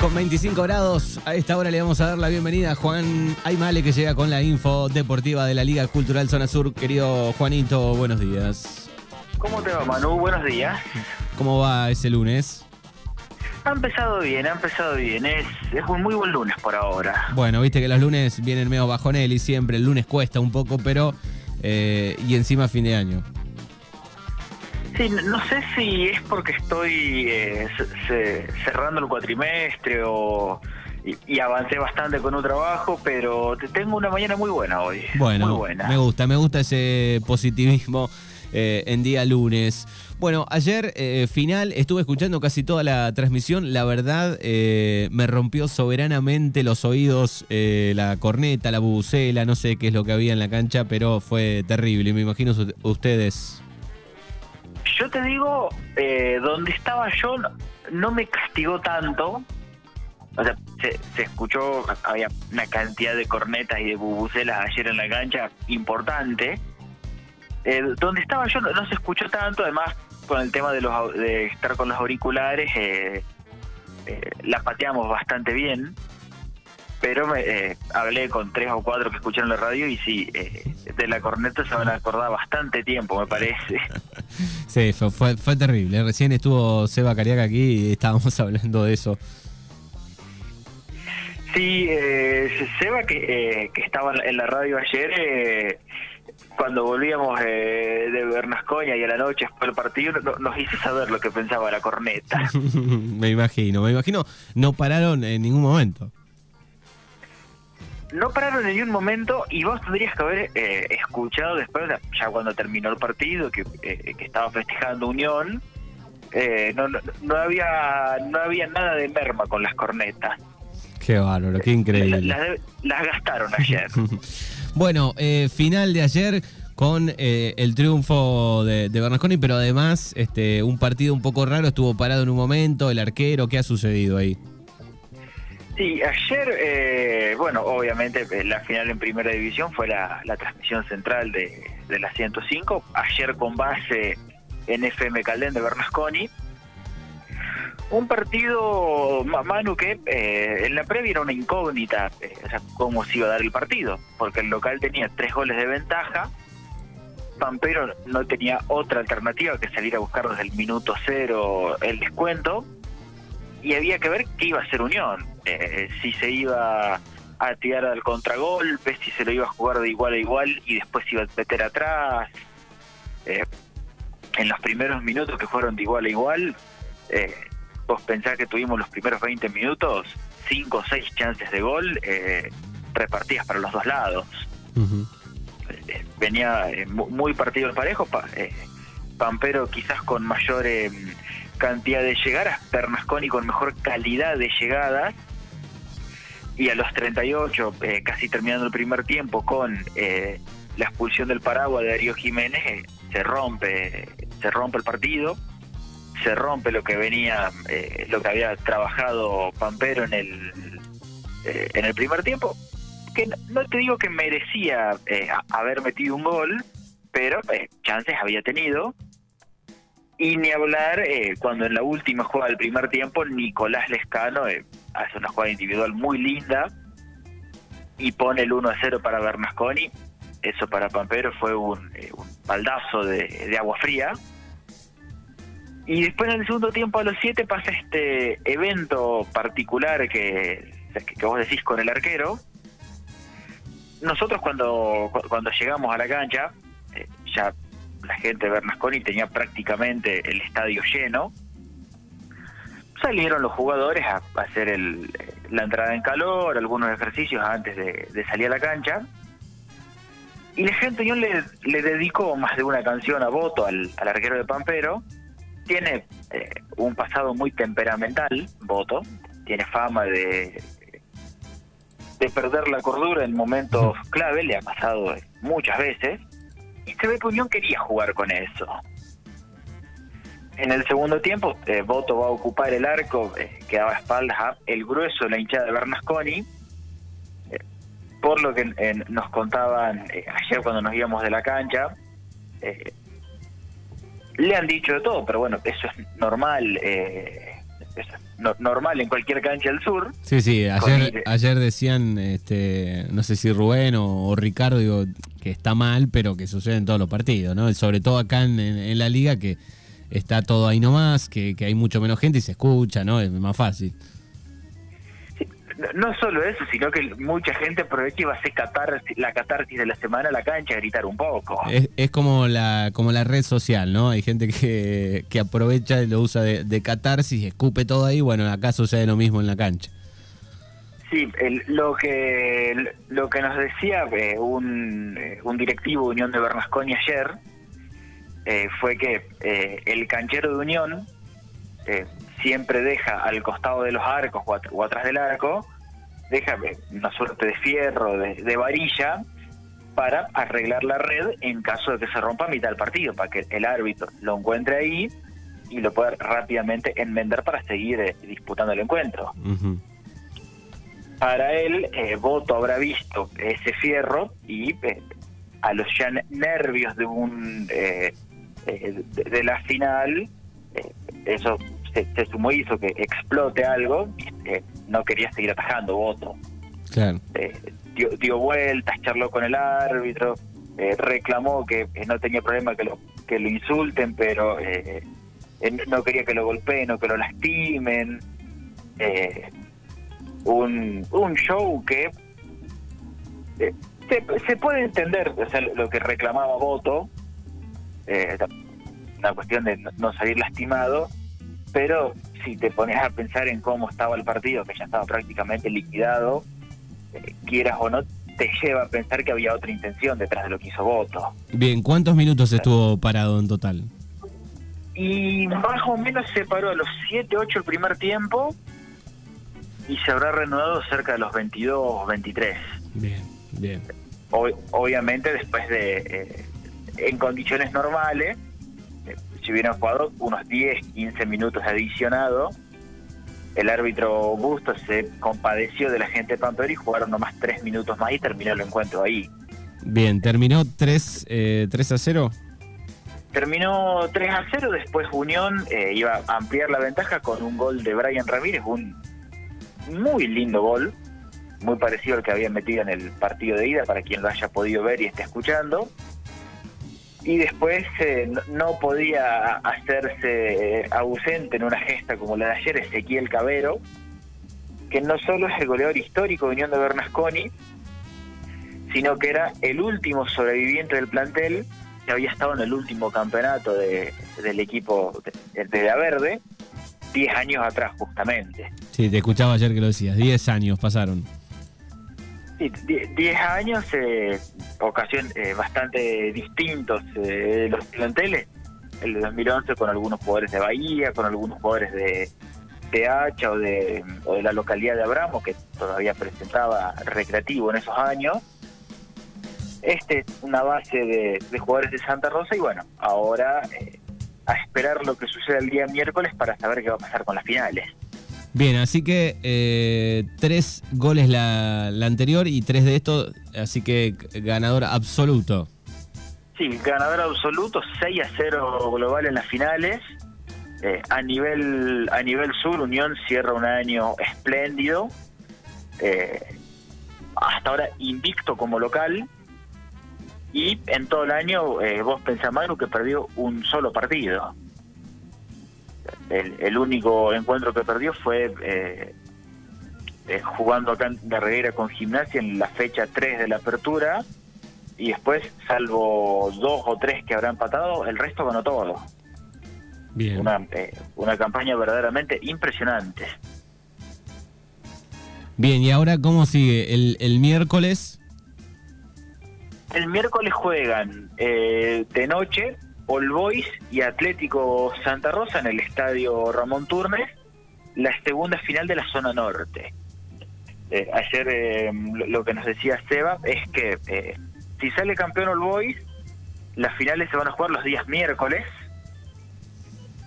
Con 25 grados, a esta hora le vamos a dar la bienvenida a Juan Aymale que llega con la info deportiva de la Liga Cultural Zona Sur. Querido Juanito, buenos días. ¿Cómo te va, Manu? Buenos días. ¿Cómo va ese lunes? Ha empezado bien, ha empezado bien. Es, es un muy buen lunes por ahora. Bueno, viste que los lunes vienen medio bajonel y siempre el lunes cuesta un poco, pero... eh, y encima fin de año. Sí, no- sé si es porque estoy eh, ce- ce- cerrando el cuatrimestre o y, y avancé bastante con un trabajo, pero te- tengo una mañana muy buena hoy. Bueno, muy buena. me gusta, me gusta ese positivismo eh, en día lunes. Bueno, ayer eh, final, estuve escuchando casi toda la transmisión, la verdad eh, me rompió soberanamente los oídos eh, la corneta, la bubucela, no sé qué es lo que había en la cancha, pero fue terrible, me imagino ustedes. Yo te digo, eh, donde estaba yo no, me castigó tanto. O sea, se, se escuchó, había una cantidad de cornetas y de bubucelas ayer en la cancha importante. Eh, donde estaba yo no, se escuchó tanto, además con el tema de, los, de estar con los auriculares, eh, eh, la pateamos bastante bien. Pero me, eh, hablé con tres o cuatro que escucharon la radio y sí, eh, de la corneta se van a acordar bastante tiempo, me parece. Sí, fue, fue, fue terrible. Recién estuvo Seba Cariaca aquí y estábamos hablando de eso. Sí, eh, Seba, que, eh, que estaba en la radio ayer, eh, cuando volvíamos eh, de Bernascoña y a la noche después del partido, no- nos hizo saber lo que pensaba la corneta. me imagino, me imagino. No pararon en ningún momento. No pararon en ningún momento y vos tendrías que haber eh, escuchado después, ya cuando terminó el partido, que, eh, que estaba festejando Unión, eh, no, no, no había no había nada de merma con las cornetas. Qué bárbaro, qué increíble. Las, las- las gastaron ayer. Bueno, eh, final de ayer con eh, el triunfo de, de Bernasconi, pero además este, un partido un poco raro, estuvo parado en un momento, el arquero, ¿qué ha sucedido ahí? Sí, ayer, eh, bueno, obviamente eh, la final en primera división fue la, transmisión central de, de la 105, ayer con base en FM Caldén de Bernasconi. Un partido, Ma- Manu, que eh, en la previa era una incógnita, eh, o sea, cómo se iba a dar el partido, porque el local tenía tres goles de ventaja, Pampero no tenía otra alternativa que salir a buscar desde el minuto cero el descuento, y había que ver qué iba a hacer Unión, eh, si se iba a tirar al contragolpe, si se lo iba a jugar de igual a igual y después iba a meter atrás. Eh, en los primeros minutos que fueron de igual a igual, eh, vos pensás que tuvimos los primeros 20 minutos, 5 o 6 chances de gol eh, repartidas para los dos lados. Eh, venía eh, mu- muy partido el parejo, pa- Pampero quizás con mayor eh, cantidad de llegadas, Bernasconi con mejor calidad de llegadas, y a los 38, eh, casi terminando el primer tiempo, con eh, la expulsión del paraguas de Darío Jiménez, eh, se rompe, se rompe el partido, se rompe lo que venía, eh, lo que había trabajado Pampero en el eh, en el primer tiempo, que no, no te digo que merecía haber metido un gol, pero chances había tenido. Y ni hablar cuando en la última jugada del primer tiempo Nicolás Lescano hace una jugada individual muy linda y pone el 1 a 0 para Bernasconi. Eso para Pampero fue un, eh, baldazo de, agua fría. Y después en el segundo tiempo a los 7 pasa este evento particular que, que, vos decís con el arquero. Nosotros cuando, cu- cuando llegamos a la cancha, eh, ya la gente de Bernasconi tenía prácticamente el estadio lleno. Salieron los jugadores a, a hacer el, la entrada en calor, algunos ejercicios antes de, de salir a la cancha. Y la gente Unión le, le dedicó más de una canción a voto al, al arquero de Pampero. Tiene eh, un pasado muy temperamental, voto. Tiene fama de, de perder la cordura en momentos clave, le ha pasado muchas veces. Y se ve que Unión quería jugar con eso. En el segundo tiempo, eh, Boto va a ocupar el arco, eh, que daba espaldas a el grueso de la hinchada de Bernasconi. Eh, por lo que eh, nos contaban eh, ayer cuando nos íbamos de la cancha, le han dicho de todo, pero bueno, eso es normal. eh, es normal en cualquier cancha del sur. Sí, sí, ayer, ayer decían, este, no sé si Rubén o, Ricardo, digo, que está mal, pero que sucede en todos los partidos, ¿no? Sobre todo acá en, la liga que está todo ahí nomás, que, que hay mucho menos gente y se escucha, ¿no? Es más fácil no solo eso, sino que mucha gente aprovecha y va a hacer la catarsis de la semana a la cancha a gritar un poco. Es, como la como la red social, ¿no? Hay gente que, que aprovecha y lo usa de, de catarsis, escupe todo ahí. Bueno, acá sucede lo mismo en la cancha. Sí, lo que lo que nos decía eh, un, eh, un directivo de Unión de Bernasconi ayer eh, fue que el canchero de Unión siempre deja al costado de los arcos o, atrás del arco, deja una suerte de fierro, de, varilla, para arreglar la red en caso de que se rompa a mitad del partido, para que el árbitro lo encuentre ahí y lo pueda rápidamente enmendar para seguir eh, disputando el encuentro. Para él, eh, Voto habrá visto ese fierro y eh, a los ya nervios de un de, de, la final, eso se, sumó y hizo que explote algo, eh, no quería seguir atajando voto. Claro. Eh, dio, vueltas, charló con el árbitro, eh, reclamó que no tenía problema que lo, que lo insulten, pero no quería que lo golpeen o que lo lastimen. un, un show que se, se, puede entender o sea, lo que reclamaba Voto, una cuestión de no salir lastimado, pero si te pones a pensar en cómo estaba el partido, que ya estaba prácticamente liquidado, eh, quieras o no, te lleva a pensar que había otra intención detrás de lo que hizo Voto. Bien, ¿cuántos minutos estuvo parado en total? Y más o menos se paró a los 7, 8 el primer tiempo y se habrá reanudado cerca de los 22, 23. Bien, bien. obviamente después de, eh, en condiciones normales, si hubieran jugado unos 10, 15 minutos adicionados, el árbitro Bustos se compadeció de la gente de Pampero y jugaron nomás 3 minutos más y terminó el encuentro ahí. Bien, ¿terminó 3, eh, 3 a 0? Terminó 3 a 0, después Unión eh, iba a ampliar la ventaja con un gol de Brian Ramírez, un muy lindo gol, muy parecido al que había metido en el partido de ida, para quien lo haya podido ver y esté escuchando y después eh, no, podía hacerse eh, ausente en una gesta como la de ayer Ezequiel Cabero, que no solo es el goleador histórico de Unión de Bernasconi, sino que era el último sobreviviente del plantel que había estado en el último campeonato de, del equipo de, de La Verde, 10 años atrás justamente. Sí, te escuchaba ayer que lo decías, 10 años pasaron. Sí, 10 años, eh, ocasión eh, bastante distintos eh, los planteles. El de 2011 con algunos jugadores de Bahía, con algunos jugadores de, de Hacha o de, o de la localidad de Abramo, que todavía presentaba recreativo en esos años. Este es una base de, de jugadores de Santa Rosa y bueno, ahora eh, a esperar lo que suceda el día miércoles para saber qué va a pasar con las finales. Bien, así que eh, tres goles la, anterior y tres de estos, así que ganador absoluto. Sí, ganador absoluto, 6 a 0 global en las finales. Eh, a nivel a nivel sur, Unión cierra un año espléndido. Eh, hasta ahora invicto como local. Y en todo el año, vos pensás, Manu, que perdió un solo partido el, único encuentro que perdió fue eh, eh, jugando acá en Reguera con Gimnasia en la fecha 3 de la apertura y después, salvo dos o tres que habrán empatado, el resto ganó todo. Bien. Una, eh, una campaña verdaderamente impresionante. Bien, ¿y ahora cómo sigue? ¿El, el miércoles? El miércoles juegan de noche All Boys y Atlético Santa Rosa en el estadio Ramón Turmes, la segunda final de la zona norte. Eh, ayer eh, lo que nos decía Seba es que eh, si sale campeón All Boys, las finales se van a jugar los días miércoles,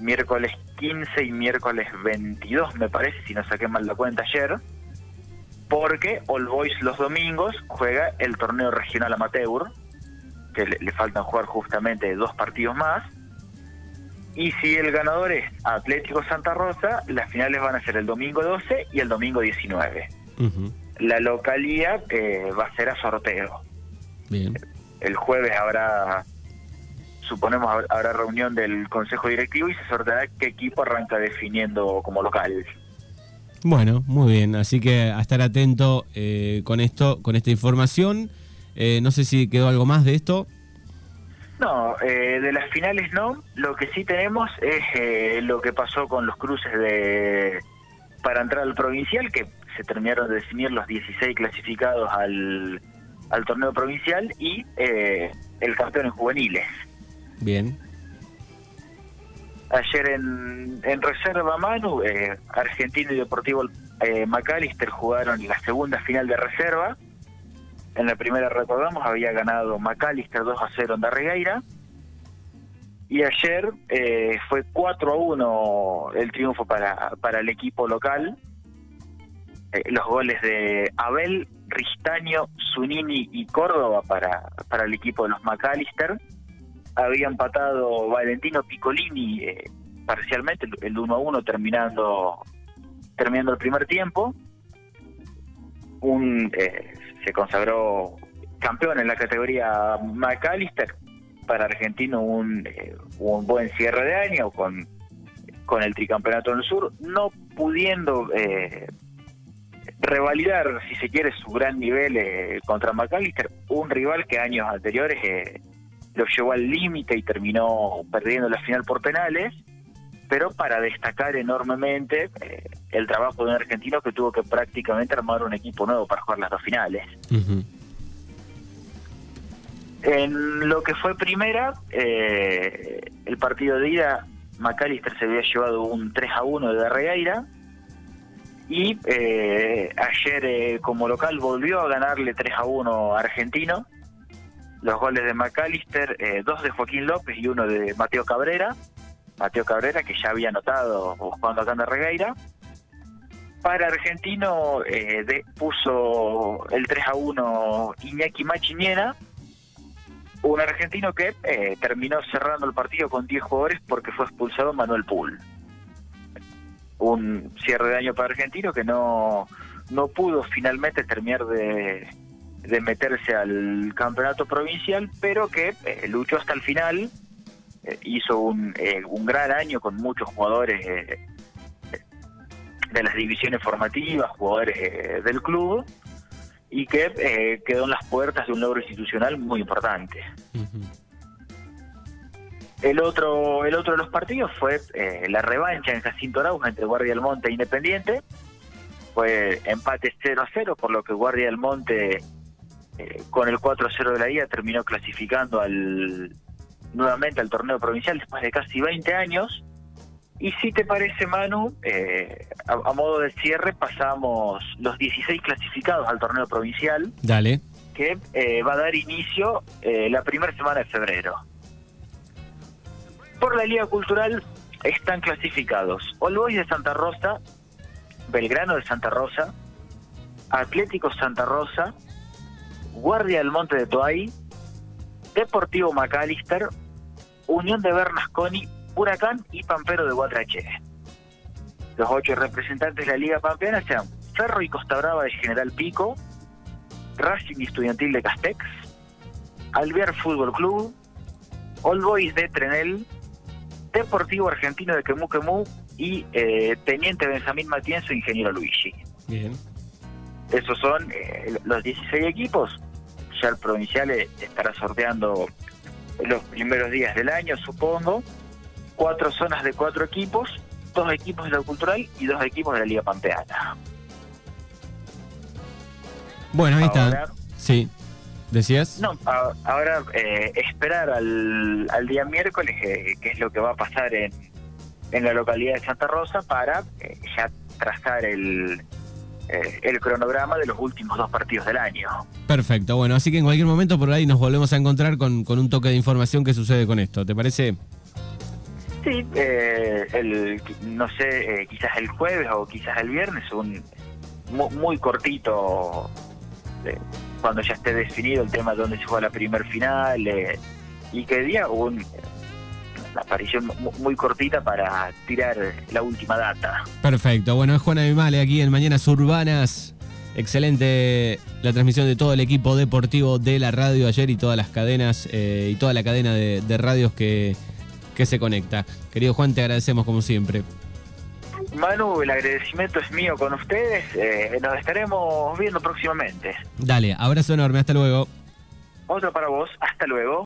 miércoles 15 y miércoles 22 me parece, si no saqué mal la cuenta ayer, porque All Boys los domingos juega el torneo regional amateur, que le, faltan jugar justamente dos partidos más. Y si el ganador es Atlético Santa Rosa, las finales van a ser el domingo 12 y el domingo 19. La localía eh, va a ser a sorteo. Bien. El jueves habrá, suponemos, habrá reunión del Consejo Directivo y se sorteará qué equipo arranca definiendo como local. Bueno, muy bien. Así que a estar atento eh, con esto, con esta información. Eh, no sé si quedó algo más de esto. No, eh, de las finales no. Lo que sí tenemos es eh, lo que pasó con los cruces de para entrar al provincial, que se terminaron de definir los 16 clasificados al, al torneo provincial y eh, el campeón en juveniles. Bien. Ayer en, en reserva Manu, Argentino y Deportivo Macalister jugaron la segunda final de reserva en la primera, recordamos, había ganado Macalister 2 a 0 en Darregueira. Y ayer eh, fue 4 a 1 el triunfo para, para el equipo local. Eh, los goles de Abel, Ristaño, Zunini y Córdoba para, para el equipo de los Macalister. Había empatado Valentino Piccolini eh, parcialmente, el 1 a 1 terminando, terminando el primer tiempo. Un se consagró campeón en la categoría McAllister. Para Argentino un, eh, un buen cierre de año con, con el tricampeonato en el sur, no pudiendo eh, revalidar, si se quiere, su gran nivel eh, contra McAllister, un rival que años anteriores lo llevó al límite y terminó perdiendo la final por penales pero para destacar enormemente eh, el trabajo de un argentino que tuvo que prácticamente armar un equipo nuevo para jugar las dos finales. En lo que fue primera, eh, el partido de ida, McAllister se había llevado un 3 a 1 de Regueira y eh, ayer como local volvió a ganarle 3 a 1 a Argentino. Los goles de McAllister, dos de Joaquín López y uno de Mateo Cabrera Mateo Cabrera, que ya había anotado jugando acá en Regueira. Para Argentino eh, puso el 3 a 1 Iñaki Machiniena, un argentino que eh, terminó cerrando el partido con 10 jugadores porque fue expulsado Manuel Pool. Un cierre de año para Argentino que no, no pudo finalmente terminar de, de meterse al campeonato provincial, pero que eh, luchó hasta el final eh, hizo un, eh, un gran año con muchos jugadores eh, de las divisiones formativas, jugadores del club, y que quedó en las puertas de un logro institucional muy importante. El otro, el otro de los partidos fue la revancha en Jacinto Araujo entre Guardia del Monte e Independiente. Fue empate 0 a 0, por lo que Guardia del Monte, con el 4 a 0 de la ida, terminó clasificando al, nuevamente al torneo provincial después de casi 20 años. Y si te parece, Manu, eh, a, modo de cierre pasamos los 16 clasificados al torneo provincial. Dale. Que eh, va a dar inicio eh, la primera semana de febrero. Por la Liga Cultural están clasificados All Boys de Santa Rosa, Belgrano de Santa Rosa, Atlético Santa Rosa, Guardia del Monte de Toay, Deportivo Macalister, Unión de Bernasconi, Huracán y Pampero de Guatrache. Los ocho representantes de la Liga Pampeana sean Ferro y Costa Brava de General Pico, Racing Estudiantil de Castex, Alvear Fútbol Club, All Boys de Trenel, Deportivo Argentino de Quemú y eh, Teniente Benjamín Matienzo, Ingeniero Luigi. Bien. Esos son eh, los 16 equipos. Ya el provincial eh, estará sorteando los primeros días del año, supongo, cuatro zonas de cuatro equipos, dos equipos de la cultural y dos equipos de la Liga Pampeana. Bueno, ahí está. Sí. ¿Decías? No, ahora eh, esperar al, al, día miércoles, eh, que es lo que va a pasar en, en la localidad de Santa Rosa, para eh, ya trazar el, el cronograma de los últimos dos partidos del año. Perfecto, bueno, así que en cualquier momento por ahí nos volvemos a encontrar con, un toque de información que sucede con esto, ¿te parece? Sí, eh, el, no sé, eh, quizás el jueves o quizás el viernes, un muy, cortito, cuando ya esté definido el tema de dónde se juega la primer final y que día un aparición muy cortita para tirar la última data. Perfecto, bueno, es Juan Abimale aquí en Mañanas Urbanas. Excelente la transmisión de todo el equipo deportivo de la radio ayer y todas las cadenas eh, y toda la cadena de, radios que, que se conecta. Querido Juan, te agradecemos como siempre. Manu, el agradecimiento es mío con ustedes. Eh, nos estaremos viendo próximamente. Dale, abrazo enorme, hasta luego. Otro para vos, hasta luego.